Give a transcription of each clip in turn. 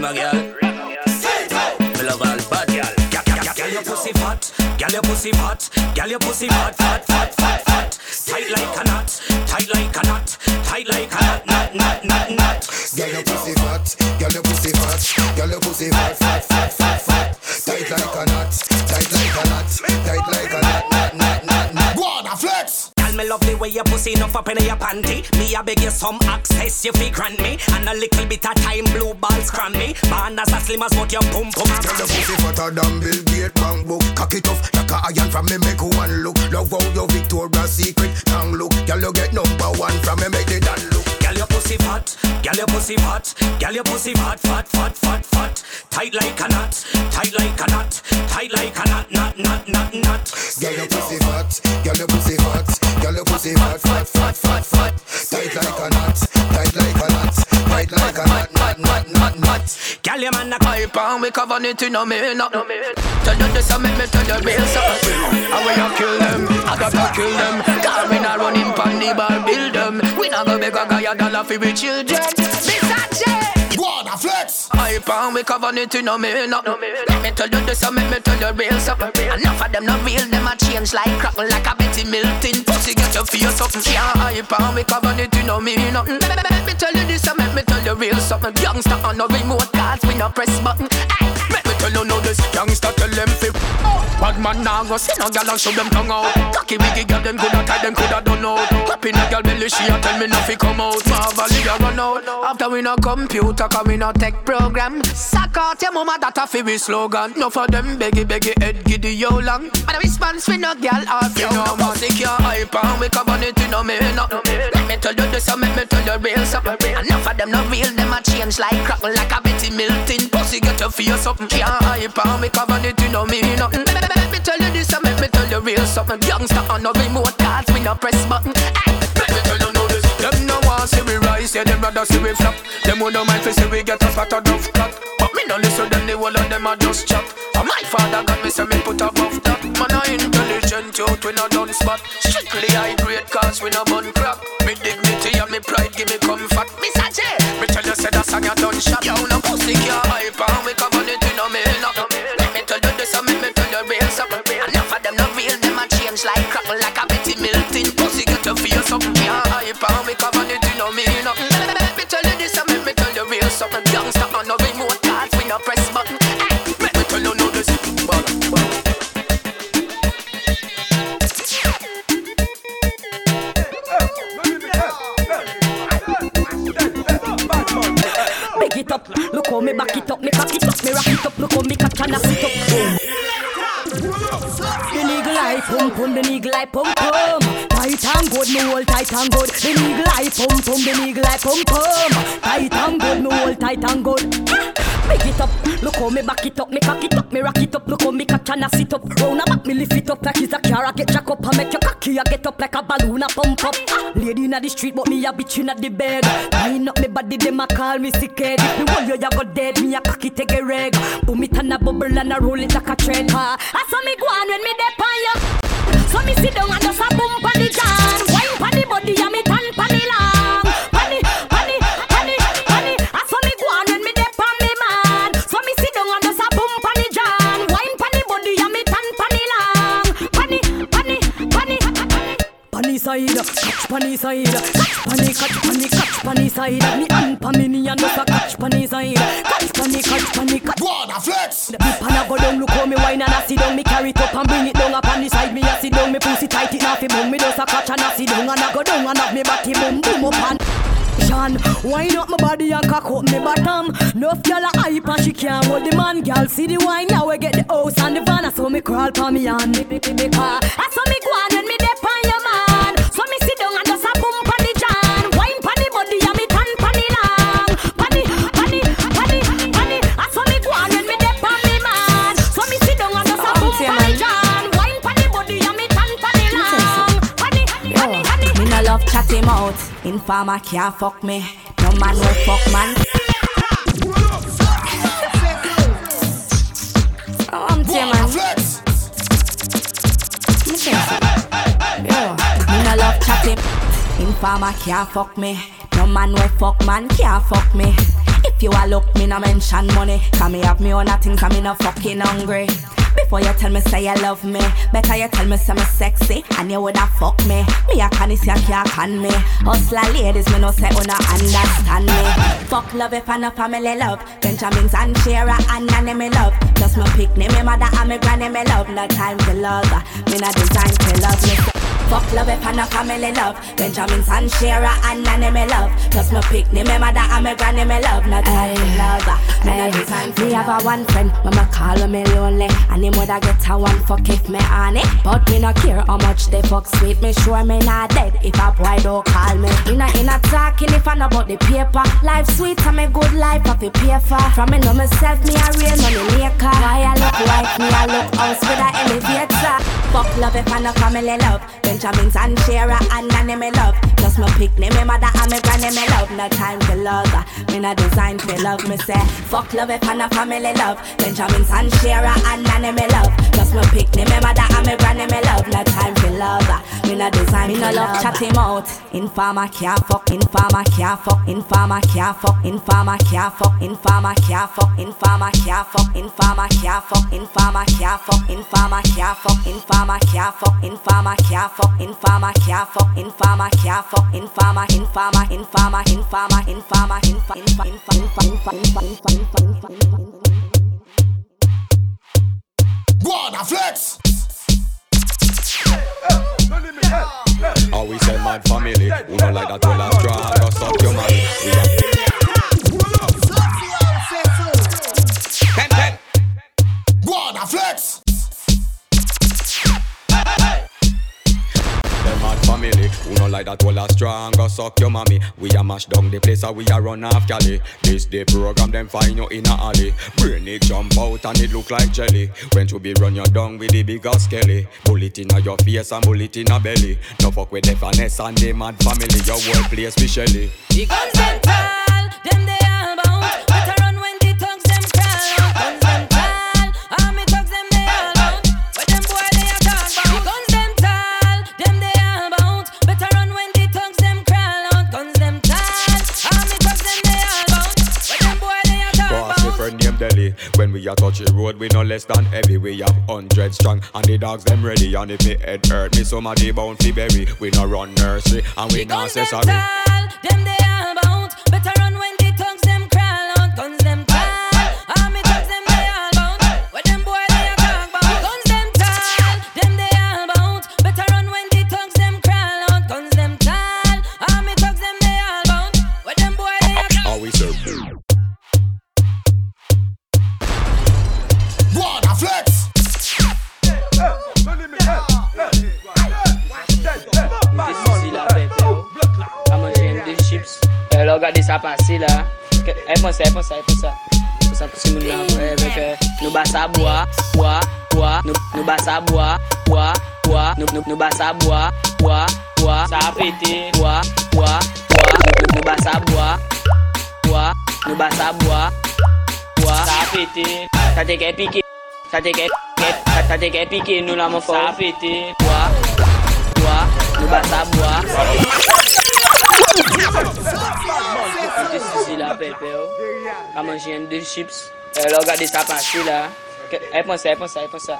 Rema girl. Me love all bad girl. Girl, your pussy fat. Girl, your pussy fat. Girl, your pussy fat, fat, fat, fat, fat. Tight like a knot. Tight like a knot. Tight like a knot, knot, knot, knot, knot. Girl, your pussy fat. Girl, your pussy fat. Girl, your pussy fat, fat, fat, fat, fat. Tight like a knot. Tight like a knot. Tight like a knot, knot, knot, knot, Girl, me love the way your pussy enough up in your panty. Me a beg you some access you fi grant me, and a little bit of time blue balls cram me. Band as a slim as but your pum pum. Girl, your pussy fatter than Bill Gates bank book. Cock it off like a iron from me make one look. Love how your Victoria's Secret tongue look. Girl, you get number one from me make the dan look. Girl, your pussy fat. Girl, your pussy fat. Girl, your pussy fat, fat, fat, fat, fat. Tight like a knot. Tight like a knot. Tight like a knot, knot, knot, knot, knot. Girl, your pussy fat. Girl, your pussy fat. Pussy fat, fat, fat, fat, fat. Tight like a knot. Tight like a knot. Tight like a knot, knot, knot, knot, knot. Girl, your man a Hype and we cover it in a minute. Tell you this, I make me tell you real stuff. And when you kill them, I gotta kill them. Cause we not running pan the bar, build them. We not go beg a guy a dollar for we children. Versace. A flex. Hype and we cover it in a minute. Let me tell you this, I make me tell you real stuff. Enough of them not real, them a change like crackle like a Betty Milton. Pussy get your face something. Yeah, hype and we cover it in a minute. Let me tell you this, I make me tell you real something. Youngster on no remote cards, we no press button. Me tell you know this. Youngster tell them fi. Bad man now go see no gal and show them tongue out. Cocky wiggy girl them coulda tie them coulda done out. Happy no gal belly she a tell me nothing come out. Marvelly a run out. After we no computer, cause we no tech program. Suck out your mama that a fi we slogan. No for them beggy beggy head giddy yo long. And a response we no gal off you know music your hype and we cover it in a minute. Let me tell you this, so make me tell you real something. Enough of them no real, them a change like crackle like a Betty Milton. Pussy get your face something. Yeah, hype and we cover it in a minute. Let me tell you this, so make me tell you real something. Youngster on no remote cards, we no press button. Let me tell you know this. Them no want see we rise, yeah, them rather see we flop. Them who don't mind fi see we get a spot of duff cut. But me no listen them, the whole of them a just chat. And my father got me say me put above that. Man a intelligent youth, we no done spot. Strictly high grade cause we no bun crack. Me dignity and me pride give me comfort. Miss J, me tell you say that song you done shot. Yo, no pussy can't hype Tight and good, me hold tight and good. The nigga like pum pum, the nigga like pum pum. Tight and good, me hold tight and good. Big it up, look how me back it up, me cock it up, me rock it up, look how me catch and I sit up. Round a back, me lift it up like it's a car, I get jack up, I make your cocky, I get up like a balloon, I pump up. Lady inna the street, but me a bitch inna the bed. Line up me body, them a call me sick head. If me want you, you go dead, me a cocky take a reg. Boom it and a bubble and a roll it like a trend. I saw me go on when me dep on you. So me sit down and just a boom pon the jam. Wine pon the body and me side, catch pon the side, catch pon the, catch pon the, catch pon the side. Me pon me knee and just a catch pon the side, catch pon the, catch pon the, catch. On, flex. The people a go down, look how me wine and I sit down. Me carry it up and bring it down up on the side. Me a sit down, me pussy tight it now fi boom. Me just a catch and I sit down and I go down and have me body boom boom up and. Sean, wine up my body and cock up me bottom. Nuff gyal a hype and she can't hold the man. Gyal see the wine, yeah we get the house and the van. So me crawl pa me hand. Me, me, me, me car. I saw me go on when me dep love him. Informer can't fuck me. No man will fuck man. Oh, I'm Go telling on, man. flex. Me me no love chatting. Informer can't fuck me. No man will fuck man can't fuck me. If you a look, me no mention money. Can me have me own a things, I'm no fucking hungry. Before you tell me say you love me, better you tell me say me sexy and you woulda fuck me. Me a can is you can't can me. Hustler ladies, me no say una understand me. Fuck love if I no family love. Benjamins and Shearer and Nanny me love. Just my pick me mother and me granny me love. No time to love, me no design to love me. Fuck love if I'm no family love. Benjamin Sanshera and Nanny me love. Just my pick me mother and my granny me love. Not time to love. Me no design Me have a one friend when me call when me lonely. And him woulda get a one fuck if me on it. But me no care how much they fuck sweet. Me sure me not dead if a boy don't call me. Me not in a talking if I know about the paper. Life sweet and me good life I fi pay for. From me know myself me a real money maker. Why I look like me I look house with a elevator. Fuck love if I'm no family love. Benjamins and Shearer and Nanny me love. Just my pick me mother and me granny me love. No time to love. Me no design for love. Me say fuck love if I no family love. Benjamins and Shearer and Nanny me love. Just my pick me mother and me granny me love. No time for love. Me no design me no love. Chat him out. Informer can't fuck. Informer can't fuck. Informer can't fuck. Informer can't fuck. Informer can't fuck. Informer can't fuck. Informer can't fuck. Informer can't fuck. Informer can't fuck. Informer can't fuck. Informer can't fuck can't fuck, infama, can't fuck, infama, infama, infama, infama, infa, infa, infa, infa, infa, infa, infa, infa, infa, infa. Gwada flex. We say mad family, who not like that well as strong, just suck your money. We are family, who not like that well as strong, just suck your mommy. We a mash down the place, and we a run off Cali. This the program, them find you in a alley. Brain it jump out and it look like jelly. When to be run you down with the bigger skelly. Bullet in a your face and bullet in a belly. No fuck with the finesse and the mad family. Your whole place be shelly. The we a touch the road, we no less than heavy. We have hundred strong, and the dogs them ready. And if me head hurt me, somebody bound fi bury. We no run nursery, and we not say them sorry. them they all bound. Better run basa boa, boa, boa, nou, nou basa boa, boa, boa, nou, nou, nou basa boa, boa, boa, sa pete, boa, boa, boa, nou, nou basa boa, boa, nou basa boa, boa, sa pete, sa te ke pike, sa te ke, sa te ke pike nou la mou fò, sa pete, boa, boa, nou basa boa, boa, Mwen te sisi la pepe yo Kaman jen de chips. Eh, loga di sapa lah Eh, pon eh pon eh pon satu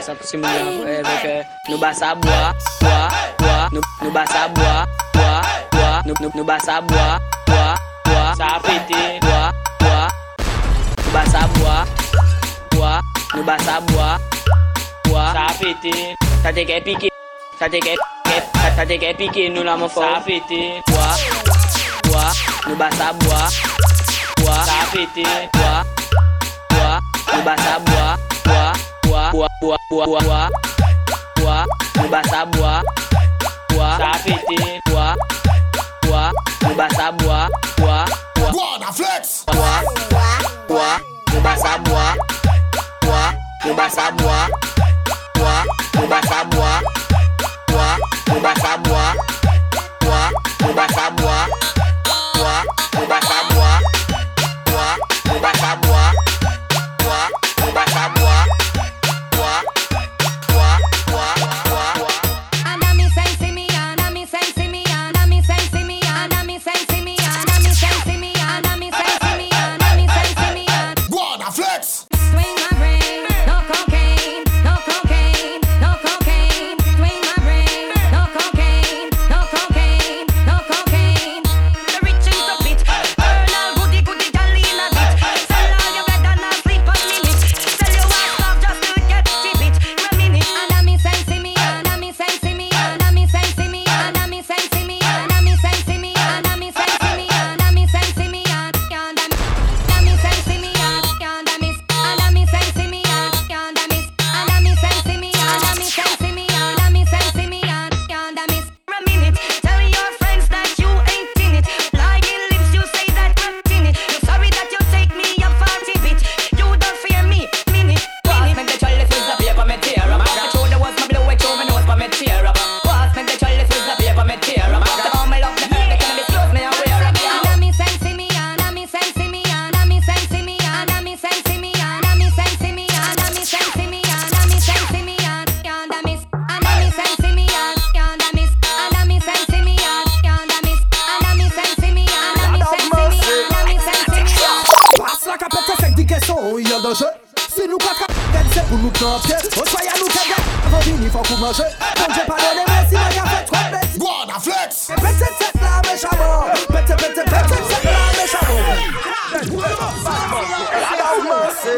Sa ko eh oke, no basa bua, bua, bua, no no basa bua, bua, bua, no no no basa bua, bua, bua. Sa piti, bua, bua. No basa bua, bua, no basa bua, bua. Sa piti, sa te ke piki, sa te ke sa te ke bua, bua, basa bua, bua. Sa bua bahasa buah buah buah buah buah buah buah buah bahasa buah buah sapi buah buah bahasa buah buah buah buah buah buah bahasa buah buah bahasa buah danse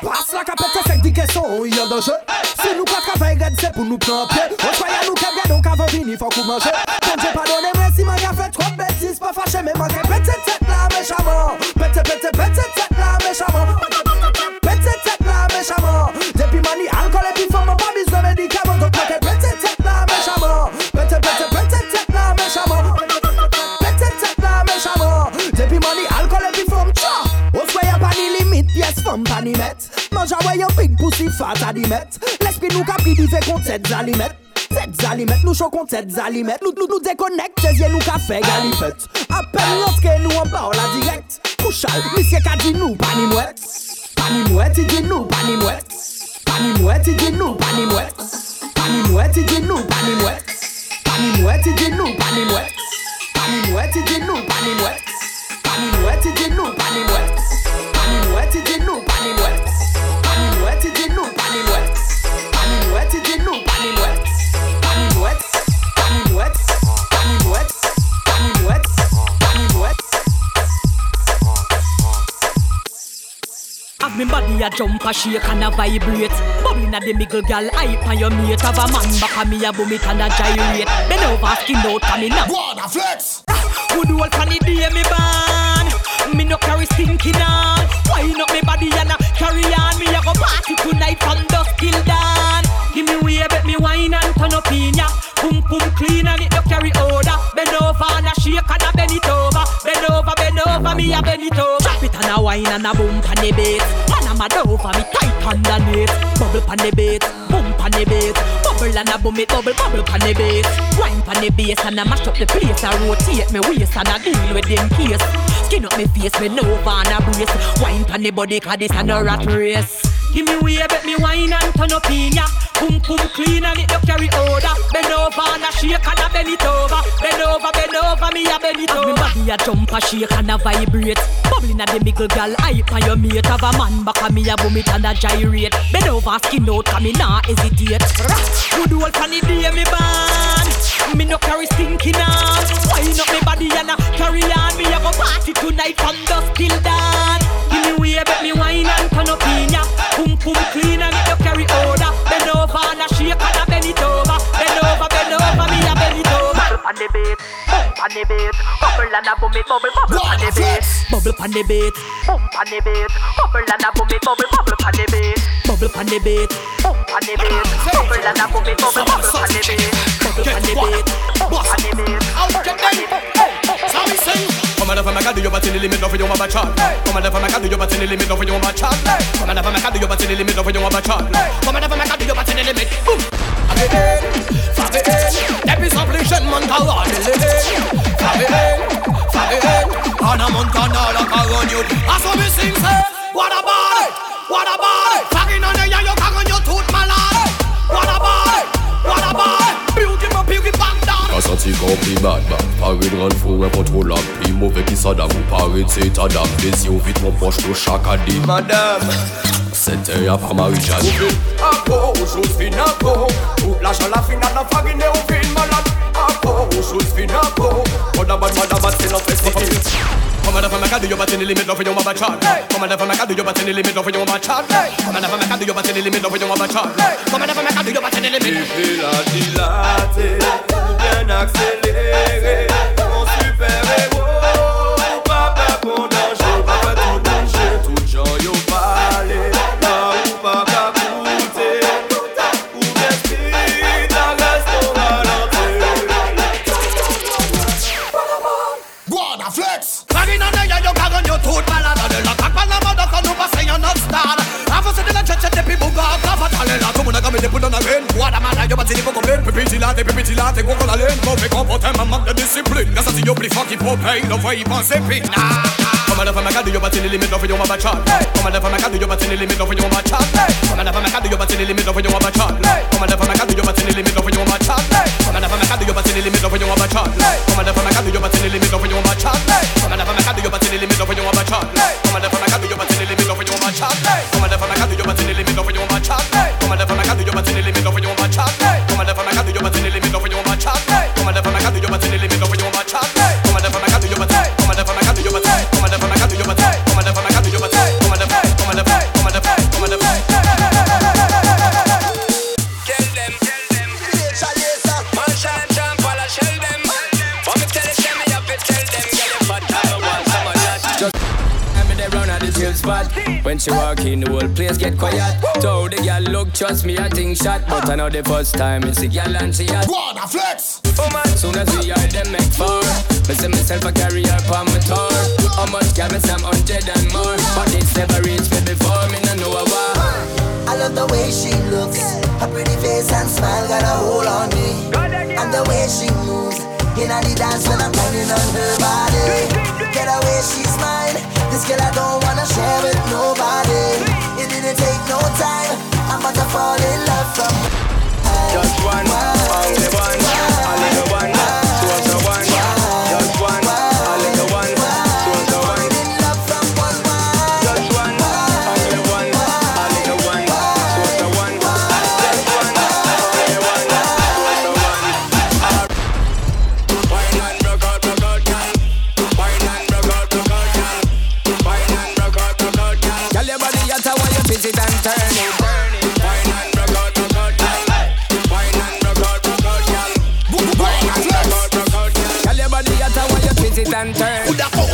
Pas la kapete sek di keson ou yon danje Si nou kwa travay red se pou nou planpe Ou chwaye nou kebge donk avan vini fok ou manje Konje pa donen mwen si man ya fe trop betis Pa fache men manke pete tet la mechaman Pete pete pete tet la mechaman Pete tet la mechaman Depi mani a animet. Manja wè yon big pussy fat animet L'esprit nou kapri di fe kon tet zalimet. Tet zalimet, nou chokon tet zalimet. Nou, nou, nou dekonek, tezye nou kafe galipet Apen loske nou an baola direkt Kouchal, misye ka di nou panimwet Panimwet, i di nou panimwet Panimwet, i di nou panimwet Panimwet, i di nou panimwet Panimwet, i di nou panimwet Panimwet, i di nou panimwet Panimwet, i di nou panimwet Panimwet, i di nou me body a jump a shake and a vibrate. Bubbling a the middle gal hype on your mate. Have a man back a me a boom it and a gyrate. Bend over skin out and me now Gwada flex. Good old funny day me born Me no carry stinking on. Wine up me body and a carry on. Me a go party tonight from dusk till dawn. Give me way, bet me wine and turn up in ya. Pum pum clean and it no carry odor. Bend over and a shake and a bend it over. Bend over, bend over, me a bend it over. Drop it and a wine and a boom pan the beat Man a mad over me tight underneath Bubble pan the beat, boom pan the beat Bubble and a boom it, bubble, bubble pan the beat Wine pan the bass and a mash up the place. I rotate me waist and a deal with them case Skin up me face, me over and a brace. Wine pan the body cause this a no rat race. Give me way, bet me wine and turn up in ya. Pum pum clean and it no carry odor. Bend over and a shake and a bend it over. Bend over, bend over, me a bend it over. Me body a jump a shake and a vibrate. Bubbling at the middle gal hype on your mate. Have a man back and me a boom it and a gyrate. Bend over, skin out, cause me nah hesitate. Good old funny day me born Me no carry stinking on Wine up me body and a carry on. Me a go party tonight from dusk till dawn. Give me way, bet me wine and turn up in ya Pum pum clean and no carry odor. Bend over and a shake and a bend it over. Bend over, bend over, me a bend it over. Bubble on the beat, bump on the beat. Bubble and a boom it, bubble, bubble on the beat. Bubble on the beat, bump on the beat Bubble and a boom it, bubble, bubble on the beat Bubble on the beat, oh, bump on the beat. Bubble and a boom it, bubble, bubble on the beat. Bubble on the beat, bump on the beat. Bubble on the beat. Come on, make a do your body limit over your mama chat. Come on, make a do your body limit over your mama chat. Come on, make a do your body limit over your mama chat. Come on, make a do your body limit. Boom. Depuis s'implication, carogne Fabienne, Fabienne Anna Montana, la carogne As we sing, say. What about it? What about it? Fucking on the yeah, you carogne, you tout malade What about it? What about it? Beauty, my beauty, bang down. A senti kompli bad bad Pare de ran fou incontrôlable Pi mauvais ki sa dam Ou pare de c'est ta dame Des yeux vite mon proche pour chaque année Madame. C'était à part Marie-Jeanne Apo, Josephine Apo Toute la la finale la farine au film malade Apo, Josephine Apo Mother bad, mother bad, c'est notre festival Come on, never make a do your body in the limit of your mama chat. Come on, never make a do your body in the limit of your mama chat. Come on, never make a do your body in the limit of your mama chat. Come on, never make a do your body in the limit. Fais la dilater Bien accéléré Hey, love for you, boss, and pick. Nah. Come on, if I can do your body, limit of your mama chat. Come on, if I can do your body, limit of your mama chat. Come on, if I can do your body, limit of your mama chat. Come on, if I can do your body, limit of your mama chat. Come on, if I can do your body, limit of your mama chat. Come on, if I can do your body, limit of your mama chat. Come on, if I can do your body, limit of your mama chat. Come on, if I can do your body, limit of your mama chat. Come on, if I can do your body, limit of your mama chat. Come on, if I can do your body, limit of your mama chat. Come on, if I can do your body, limit of your mama chat. Come on, if I can do your body, When she walk in, the whole place get quiet. Told the girl, look, trust me, I think shot. But I ah! know the first time it's the girl and she had. What a flex! Oh, Woman, soon as we are them make four. Me see myself a carry her on my tour. How much can me some hundred and more? But it's never reached me before, me no know a war. I love the way she looks. Her pretty face and smile got a hold on me. And the way she moves. In the dance when I'm grinding on her body. Get away, she's mine. This girl I don't wanna share with nobody. It didn't take no time. I'm about to fall in love from Just one,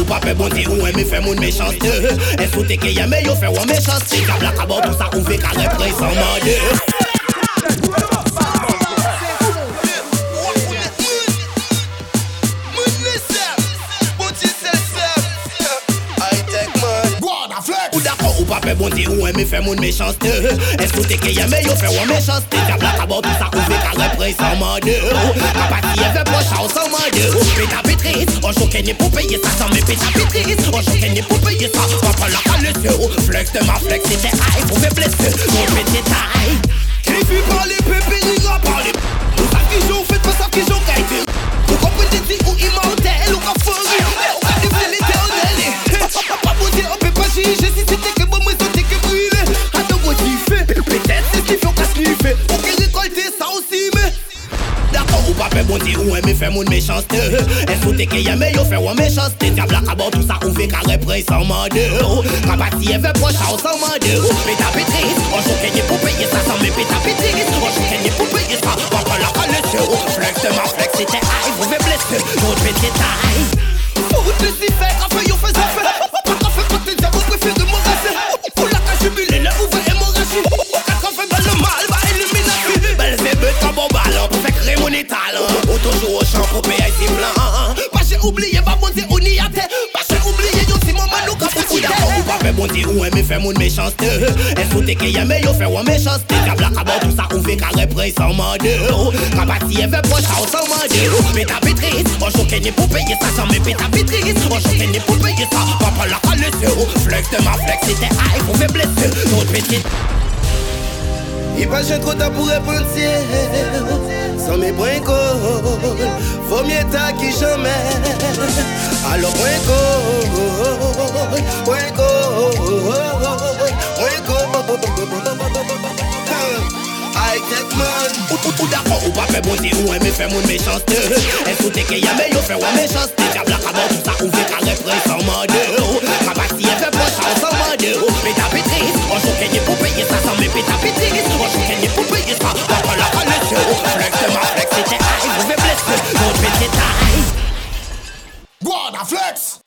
ou pape bondi ou eme fe moun mechante. E sou teke yeme yo fe wou mechante Kabla kabot ou sa ouve ka repre san mande d'akon ou pa pe bonte ou eme fe moun mechaste E sou te ke yeme yo fe wan mechaste Ka blak abon tout sa ou ve ka repre san mande Ka pati e ve pocha ou san mande Peta petris, on choke ni pou paye sa San me peta petris, on choke ni pou paye sa Papa la kalese ou flex de ma flex C'était high pou me blesse, mon petit taille Qui fi parler pépé, ni gra ou eme fe moun mechaste E sou te ke yeme yo fe wan mechaste Diabla ka bon tout sa ou ve ka repre san mande Ka pati e ve pocha ou san mande Peta petris, on choke ni pou paye sa San me peta petris, on choke ni pou paye sa Papa la kalese ou flex de ma flex C'était high, vous me blesse, notre petit taille Fout le si fait, ka fe yo fe sa fe ou pa fe bonte ou eme fe moun mechaste E sou te ke yeme yo fe wan mechaste Diabla ka bon tout sa ou ve ka repre san mande Ka pati e ve pocha ou san mande Peta petris, on choke ni pou paye sa San me peta petris, on choke ni pou paye sa Papa la kalese ou flex de ma flex C'était high pou me blesse, notre petit Il pas j'ai trop tard pour repentir Sans mes points call Faut mieux tard qui jamais tech man. Ou d'akon ou pa fe bonzi ou e fe moun E ke yame yo fe wè tout sa ka repre san e fe san Peta petris, kenye pou peye sa San me peta petris, kenye pou peye sa la flex ma flex Ete a, ouve flex.